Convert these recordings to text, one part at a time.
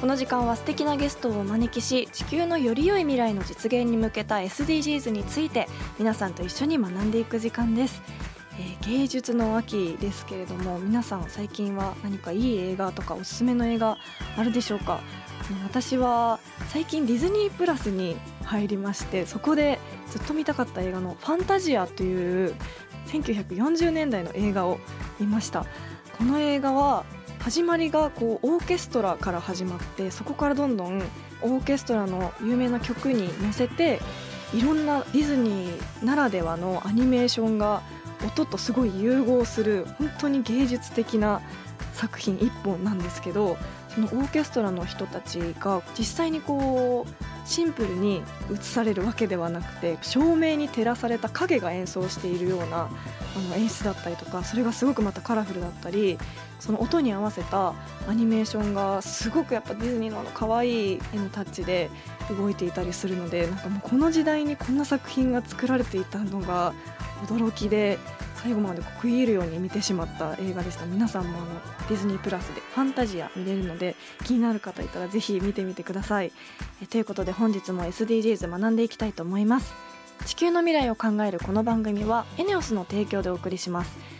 この時間は素敵なゲストをお招きし地球のより良い未来の実現に向けた SDGs について皆さんと一緒に学んでいく時間です、えー芸術の秋ですけれども皆さん最近は何かいい映画とかおすすめの映画あるでしょうか？私は最近ディズニープラスに入りましてそこでずっと見たかった映画の「ファンタジア」という1940年代の映画を見ました。この映画は始まりがこうオーケストラから始まってそこからどんどんオーケストラの有名な曲に乗せていろんなディズニーならではのアニメーションが音とすごい融合する本当に芸術的な作品一本なんですけどそのオーケストラの人たちが実際にこうシンプルに映されるわけではなくて照明に照らされた影が演奏しているようなあの演出だったりとかそれがすごくまたカラフルだったりその音に合わせたアニメーションがすごくやっぱディズニーのあの可愛い絵のタッチで動いていたりするのでなんかもうこの時代にこんな作品が作られていたのが驚きで最後までこう食い入るように見てしまった映画でした。皆さんもあのディズニープラスでファンタジア見れるので気になる方いたらぜひ見てみてください。えということで本日も SDGs 学んでいきたいと思います。地球の未来を考えるこの番組はエネオスの提供でお送りします。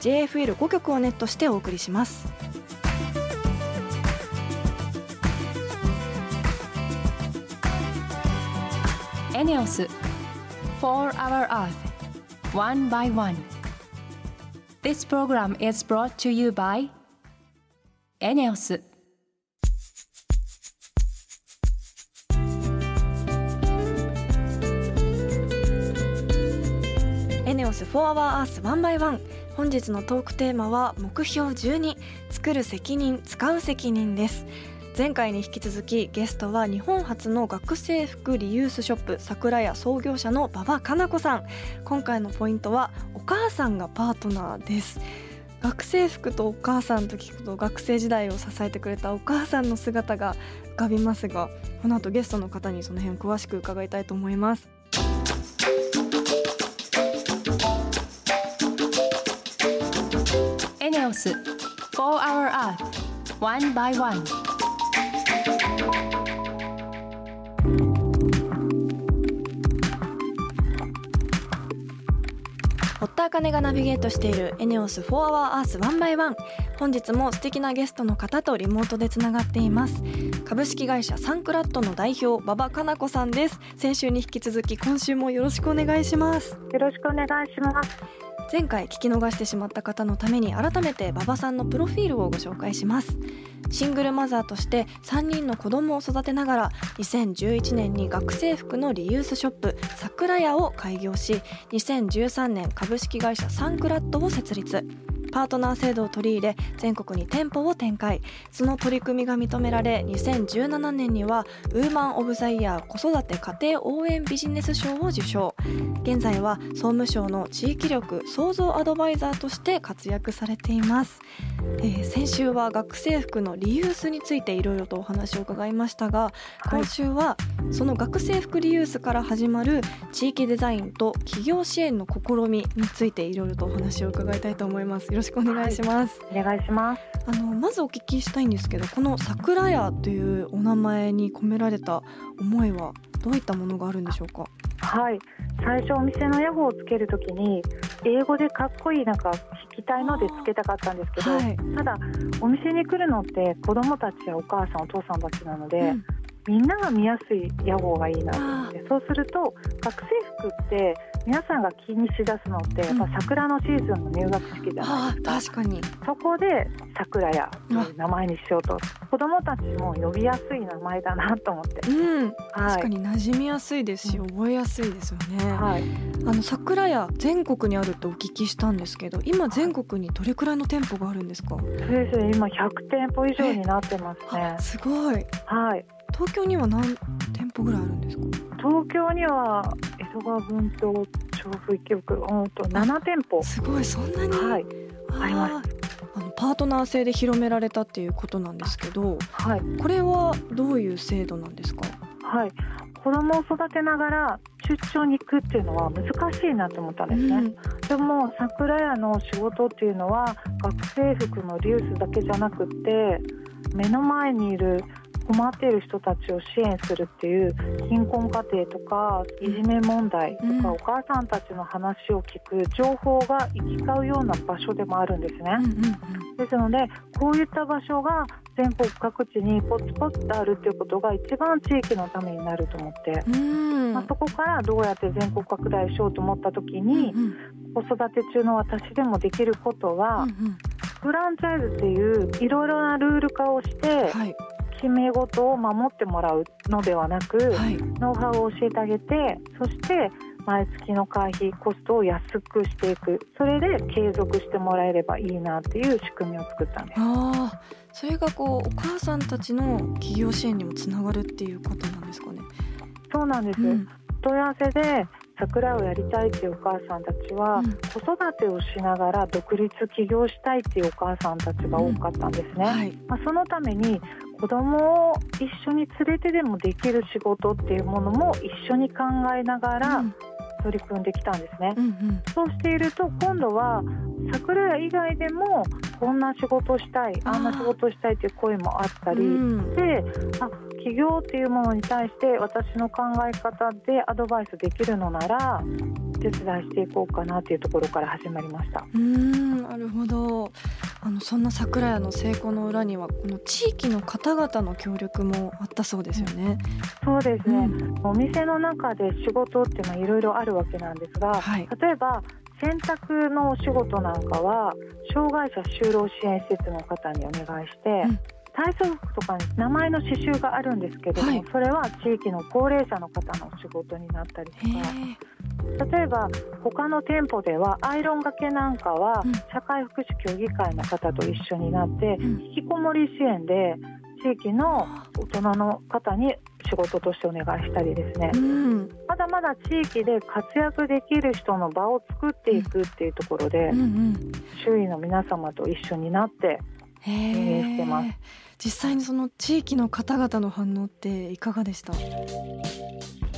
JFL5 曲をネットしてお送りしますエネオス4 Hour Earth One by One This program is brought to you by エネオスエネオス4 Hour Earth 1 by 1本日のトークテーマは目標12作る責任使う責任です。前回に引き続きゲストは日本初の学生服リユースショップ桜屋創業者の馬場かな子さん。今回のポイントはお母さんがパートナーです。学生服とお母さんと聞くと学生時代を支えてくれたお母さんの姿が浮かびますがこの後ゲストの方にその辺詳しく伺いたいと思います。ス4 Hour Earth One by One. 堀田茜がナビゲートしているエネオス4 Hour Earth 1 by 1本日も素敵なゲストの方とリモートでつながっています。株式会社サンクラットの代表馬場かな子さんです。先週に引き続き今週もよろしくお願いします。よろしくお願いします。前回聞き逃してしまった方のために改めて馬場さんのプロフィールをご紹介します。シングルマザーとして3人の子供を育てながら2011年に学生服のリユースショップ桜屋を開業し2013年株式会社サンクラットを設立。パートナー制度を取り入れ全国に店舗を展開。その取り組みが認められ2017年にはウーマン・オブ・ザ・イヤー子育て家庭応援ビジネス賞を受賞。現在は総務省の地域力創造アドバイザーとして活躍されています、えー先週は学生服のリユースについていろいろとお話を伺いましたが今週はその学生服リユースから始まる地域デザインと企業支援の試みについていろいろとお話を伺いたいと思います。よろしくお願いします、お願いします。あのまずお聞きしたいんですけどこの桜屋というお名前に込められた思いはどういったものがあるんでしょうか？はい。最初お店の屋号をつけるときに英語でかっこいいなんか聞きたいのでつけたかったんですけど、はい。ただお店に来るのって子供たちやお母さんお父さんたちなので、うん。みんなが見やすい屋号がいいなと思ってそうすると学生服って皆さんが気にしだすのってやっぱ桜のシーズンの入学式じゃないですか、確かに。そこで桜屋という名前にしようと。子どもたちも呼びやすい名前だなと思って、うん。はい。確かに馴染みやすいですし覚えやすいですよね、はい、あの桜屋全国にあるとお聞きしたんですけど今全国にどれくらいの店舗があるんですか、そうですね。今100店舗以上になってますね。あすごい。はい。東京には何店舗ぐらいあるんですか？東京には江戸川文東調布池袋うんと7店舗。すごいそんなに、はい。あります。あのパートナー制で広められたっていうことなんですけどはい。これはどういう制度なんですか？はい。子供を育てながら出張に行くっていうのは難しいなと思ったんですね、うん。でも桜屋の仕事っていうのは学生服のリユースだけじゃなくって目の前にいる困っている人たちを支援するっていう貧困家庭とかいじめ問題とか、うん。お母さんたちの話を聞く情報が行き交うような場所でもあるんですね。ですのでこういった場所が全国各地にポツポツとあるっていうことが一番地域のためになると思って、うん。まあ、そこからどうやって全国拡大しようと思った時に、子育て中の私でもできることは、フランチャイズっていういろいろなルール化をしてはい決め事を守ってもらうのではなく、はいノウハウを教えてあげてそして毎月の会費コストを安くしていくそれで継続してもらえればいいなっていう仕組みを作ったんです。ああそれがこうお母さんたちの企業支援にもつながるっていうことなんですかね。そうなんです、うん問い合わせで桜をやりたいっていうお母さんたちは、うん子育てをしながら独立起業したいっていうお母さんたちが多かったんですね。はい。まあ、そのために子供を一緒に連れてでもできる仕事っていうものも一緒に考えながらうん。取り組んできたんですね。うんうん。そうしていると今度は桜屋以外でもこんな仕事したいあんな仕事したいっていう声もあったり、うん。であ起業っていうものに対して私の考え方でアドバイスできるのなら手伝いしていこうかなっていうところから始まりました。うーんなるほどあのそんな桜屋の成功の裏にはこの地域の方々の協力もあったそうですよね。そうですね、うん。お店の中で仕事っていうのはいろいろあるわけなんですが、はい。例えば洗濯のお仕事なんかは障害者就労支援施設の方にお願いして、うん体操服とかに名前の刺繍があるんですけども、はい。それは地域の高齢者の方のお仕事になったりとへかえ。例えば他の店舗ではアイロンがけなんかはうん。社会福祉協議会の方と一緒になってうん。引きこもり支援で地域の大人の方に仕事としてお願いしたりですね。うん。まだまだ地域で活躍できる人の場を作っていくっていうところでうんうん。周囲の皆様と一緒になってへ営してます。え実際にその地域の方々の反応っていかがでした？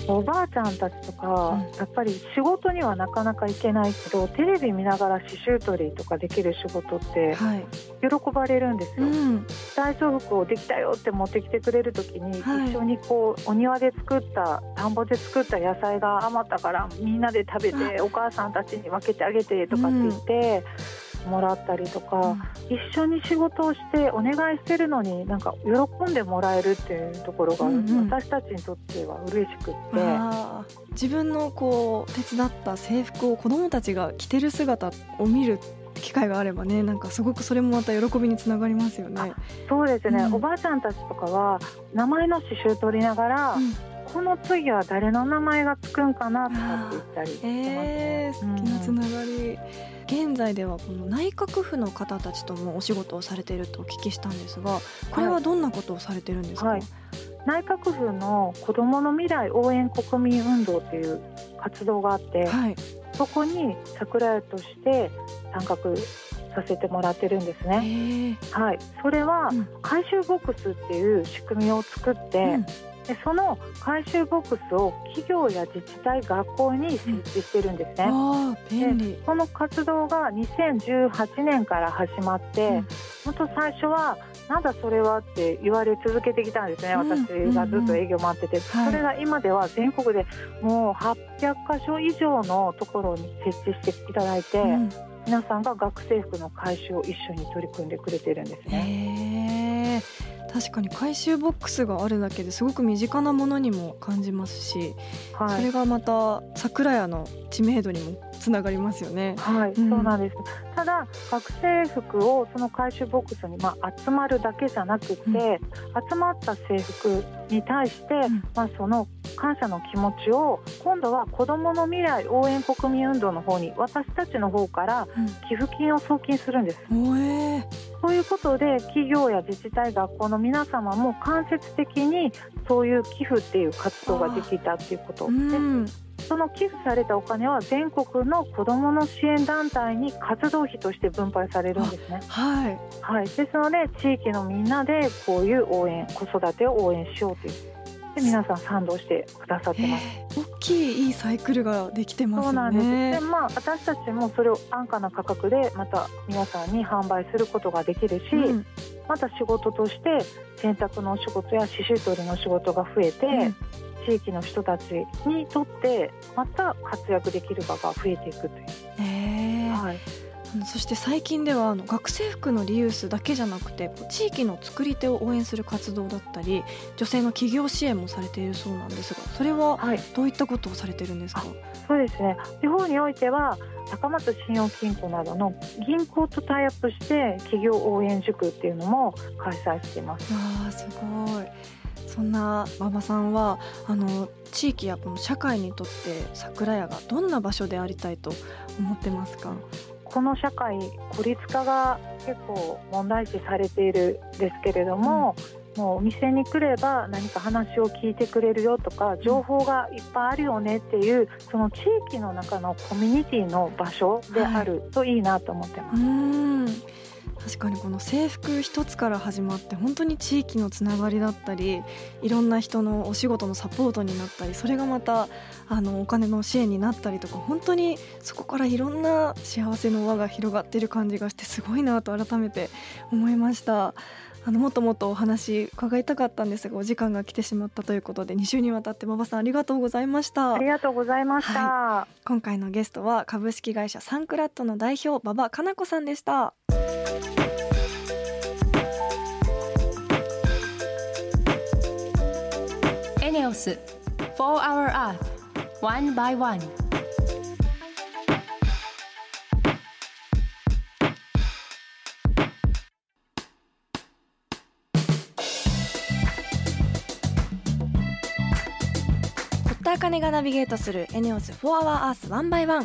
おばあちゃんたちとか、うん。やっぱり仕事にはなかなか行けないけどテレビ見ながら刺繍取りとかできる仕事ってはい。喜ばれるんですよ。うん。体操服をできたよって持ってきてくれる時に、はい。一緒にこうお庭で作った田んぼで作った野菜が余ったからみんなで食べてお母さんたちに分けてあげてとかって言って。もらったりとか、一緒に仕事をしてお願いしてるのになんか喜んでもらえるっていうところがうんうん。私たちにとっては嬉しくって、自分のこう手伝った制服を子どもたちが着てる姿を見る機会があればねなんかすごくそれもまた喜びにつながりますよね。そうですね、うん。おばあちゃんたちとかは名前の刺繍取りながら、うん。この次は誰の名前がつくんかなとかって言ったりしてます。えー、素敵なつながり、現在ではこの内閣府の方たちともお仕事をされているとお聞きしたんですがこれはどんなことをされてるんですか、はい。内閣府の子どもの未来応援国民運動っていう活動があって、はい。そこに桜屋として参画させてもらってるんですえね。ー。はい、それはうん。回収ボックスっていう仕組みを作って、うんでその回収ボックスを企業や自治体学校に設置してるんですね。あー便利、この活動が2018年から始まって、うん。本当最初はなんだそれはって言われ続けてきたんですね、うん。私がずっと営業回ってて、はい。それが今では全国でもう800箇所以上のところに設置していただいて、うん。皆さんが学生服の回収を一緒に取り組んでくれてるんですね。確かに回収ボックスがあるだけですごく身近なものにも感じますし、はい、それがまた桜屋の知名度にもつながりますよね。はい、うん、そうなんです。ただ学生服をその回収ボックスにまあ集まるだけじゃなくて、うん、集まった制服に対して、うん、まあその感謝の気持ちを今度は子どもの未来応援国民運動の方に私たちの方から寄付金を送金するんです。うん、そういうことで企業や自治体学校の皆様も間接的にそういう寄付っていう活動ができたっていうことでその寄付されたお金は全国の子どもの支援団体に活動費として分配されるんですね。はい、はい、ですので地域のみんなでこういう応援子育てを応援しようというで皆さん賛同してくださってます。大きいいいサイクルができてます、ね、そうなんです。で、まあ私たちもそれを安価な価格でまた皆さんに販売することができるし、うん、また仕事として洗濯のお仕事や刺繍取りの仕事が増えて、うん地域の人たちにとってまた活躍できる場が増えていくという。えー、はい。そして最近ではあの学生服のリユースだけじゃなくて地域の作り手を応援する活動だったり女性の企業支援もされているそうなんですがそれはどういったことをされてるんですか、はい、そうですね。地方においては高松信用金庫などの銀行とタイアップして企業応援塾っていうのも開催しています。あすごいそんな馬場さんはあの地域やこの社会にとって桜屋がどんな場所でありたいと思ってますか？この社会孤立化が結構問題視されているんですけれども、うん、もうお店に来れば何か話を聞いてくれるよとか情報がいっぱいあるよねっていうその地域の中のコミュニティの場所であるといいなと思ってます。はい確かにこの制服一つから始まって本当に地域のつながりだったりいろんな人のお仕事のサポートになったりそれがまたあのお金の支援になったりとか本当にそこからいろんな幸せの輪が広がっている感じがしてすごいなと改めて思いました。あのもっともっとお話伺いたかったんですがお時間が来てしまったということで2週にわたって馬場さんありがとうございました。ありがとうございました、はい、今回のゲストは株式会社サンクラットの代表馬場かな子さんでしたオス for our earth. One by one. お金がナビゲートするエネオス for our earth one by one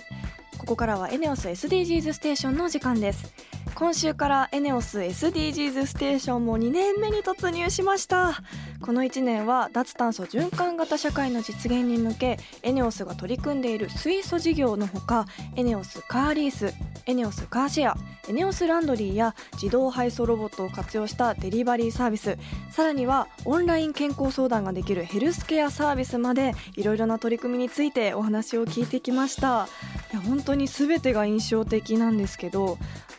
ここからはエネオス SDGs ステーションの時間です。今週からエネオス SDGs ステーションも2年目に突入しました。この1年は脱炭素循環型社会の実現に向けエネオスが取り組んでいる水素事業のほかエネオスカーリースエネオスカーシェアエネオスランドリーや自動配送ロボットを活用したデリバリーサービスさらにはオンライン健康相談ができるヘルスケアサービスまでいろいろな取り組みについてお話を聞いてきました。いや本当に全てが印象的なんですけど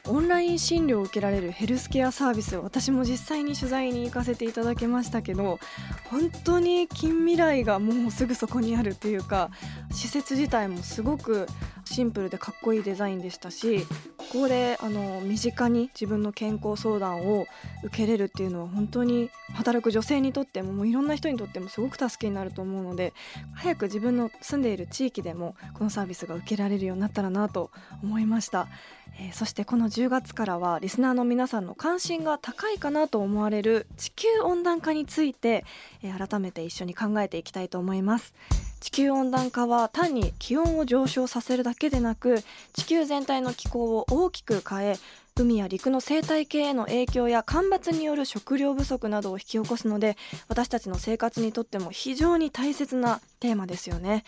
オンライン診療を受けられるヘルスケアサービス私も実際に取材に行かせていただきましたけど本当に近未来がもうすぐそこにあるというか施設自体もすごくシンプルでかっこいいデザインでしたしこであの身近に自分の健康相談を受けれるっていうのは本当に働く女性にとってももういろんな人にとってもすごく助けになると思うので早く自分の住んでいる地域でもこのサービスが受けられるようになったらなと思いました、えー、そしてこの10月からはリスナーの皆さんの関心が高いかなと思われる地球温暖化について、えー、改めて一緒に考えていきたいと思います。地球温暖化は単に気温を上昇させるだけでなく地球全体の気候を大きく変え海や陸の生態系への影響や干ばつによる食料不足などを引き起こすので私たちの生活にとっても非常に大切なテーマですよね。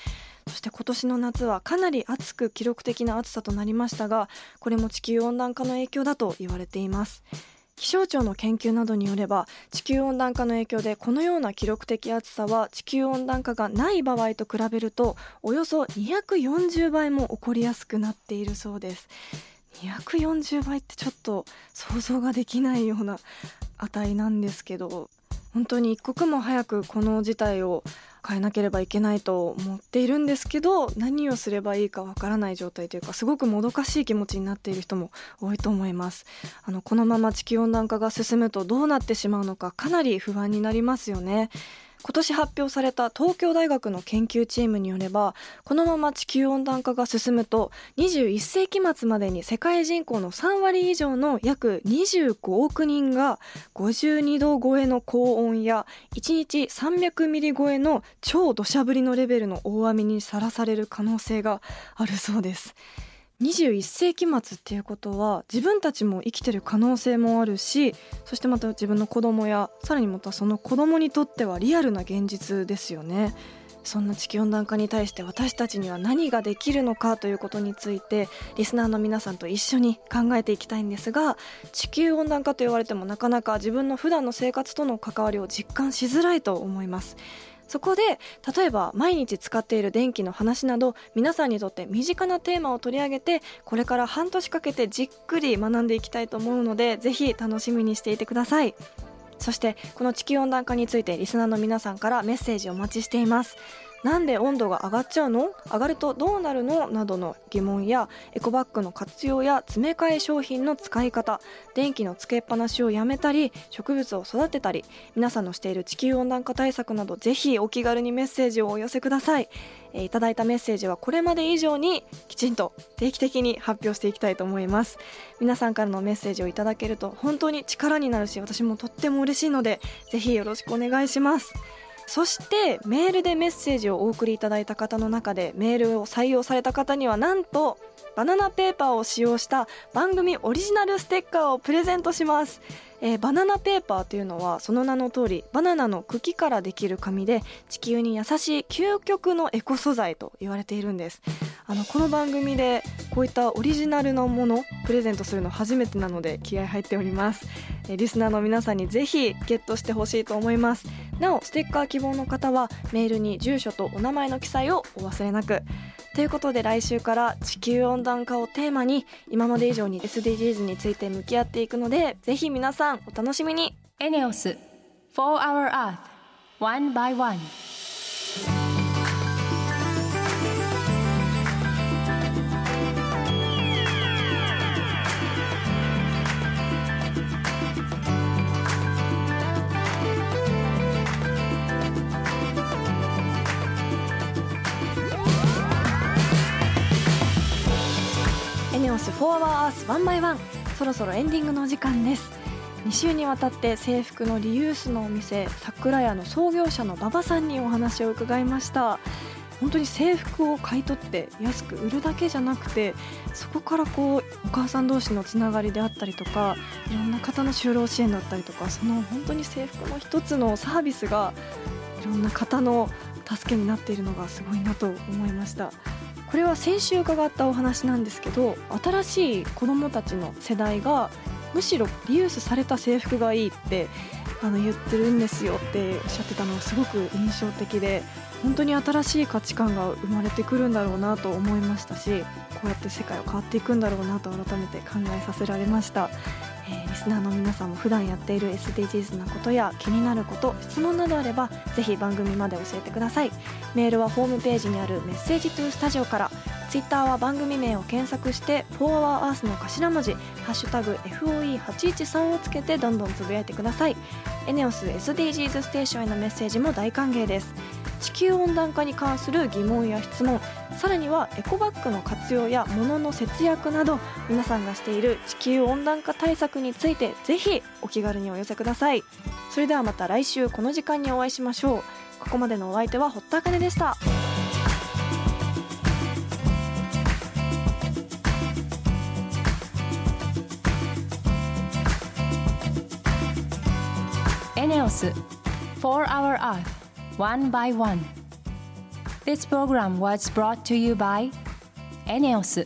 そして今年の夏はかなり暑く記録的な暑さとなりましたがこれも地球温暖化の影響だと言われています。気象庁の研究などによれば地球温暖化の影響でこのような記録的暑さは地球温暖化がない場合と比べるとおよそ240倍も起こりやすくなっているそうです。240倍ってちょっと想像ができないような値なんですけど本当に一刻も早くこの事態を変えなければいけないと思っているんですけど何をすればいいかわからない状態というかすごくもどかしい気持ちになっている人も多いと思います。あのこのまま地球温暖化が進むとどうなってしまうのかかなり不安になりますよね。今年発表された東京大学の研究チームによればこのまま地球温暖化が進むと21世紀末までに世界人口の3割以上の約25億人が52度超えの高温や1日300ミリ超えの超土砂降りのレベルの大雨にさらされる可能性があるそうです。21世紀末っていうことは自分たちも生きてる可能性もあるしそしてまた自分の子供やさらにまたその子供にとってはリアルな現実ですよね。そんな地球温暖化に対して私たちには何ができるのかということについてリスナーの皆さんと一緒に考えていきたいんですが地球温暖化と言われてもなかなか自分の普段の生活との関わりを実感しづらいと思います。そこで例えば毎日使っている電気の話など皆さんにとって身近なテーマを取り上げてこれから半年かけてじっくり学んでいきたいと思うのでぜひ楽しみにしていてください。そしてこの地球温暖化についてリスナーの皆さんからメッセージをお待ちしています。なんで温度が上がっちゃうの？上がるとどうなるの？などの疑問やエコバッグの活用や詰め替え商品の使い方電気のつけっぱなしをやめたり植物を育てたり皆さんのしている地球温暖化対策などぜひお気軽にメッセージをお寄せください、えー、いただいたメッセージはこれまで以上にきちんと定期的に発表していきたいと思います。皆さんからのメッセージをいただけると本当に力になるし私もとっても嬉しいのでぜひよろしくお願いします。そしてメールでメッセージをお送りいただいた方の中でメールを採用された方にはなんとバナナペーパーを使用した番組オリジナルステッカーをプレゼントします。えー、バナナペーパーというのはその名の通りバナナの茎からできる紙で地球に優しい究極のエコ素材と言われているんです。あのこの番組でこういったオリジナルのものプレゼントするの初めてなので気合入っております、え、リスナーの皆さんにぜひゲットしてほしいと思います。なおステッカー希望の方はメールに住所とお名前の記載をお忘れなく。ということで来週から地球温暖化をテーマに今まで以上に SDGs について向き合っていくのでぜひ皆さんお楽しみに。エネオス4 Hour Earth One by One. オス4 Hour Earth 1 by 1そろそろエンディングのお時間です。2週にわたって制服のリユースのお店桜屋の創業者の馬場さんにお話を伺いました。本当に制服を買い取って安く売るだけじゃなくてそこからこうお母さん同士のつながりであったりとかいろんな方の就労支援だったりとかその本当に制服の一つのサービスがいろんな方の助けになっているのがすごいなと思いました。これは先週伺ったお話なんですけど新しい子どもたちの世代がむしろリユースされた制服がいいってあの言ってるんですよっておっしゃってたのがすごく印象的で本当に新しい価値観が生まれてくるんだろうなと思いましたしこうやって世界は変わっていくんだろうなと改めて考えさせられました。えー、リスナーの皆さんも普段やっている SDGs なことや気になること質問などあればぜひ番組まで教えてください。メールはホームページにあるメッセージトゥースタジオから。ツイッターは番組名を検索して「4HourEarth」の頭文字「ハッシュタグ #FOE813」をつけてどんどんつぶやいてください。エネオス SDGs ステーションへのメッセージも大歓迎です。地球温暖化に関する疑問や質問さらにはエコバッグの活用や物の節約など皆さんがしている地球温暖化対策についてぜひお気軽にお寄せください。それではまた来週この時間にお会いしましょう。ここまでのお相手は堀田茜でした。エネオス4 Hour Earth One by One. This program was brought to you by ENEOS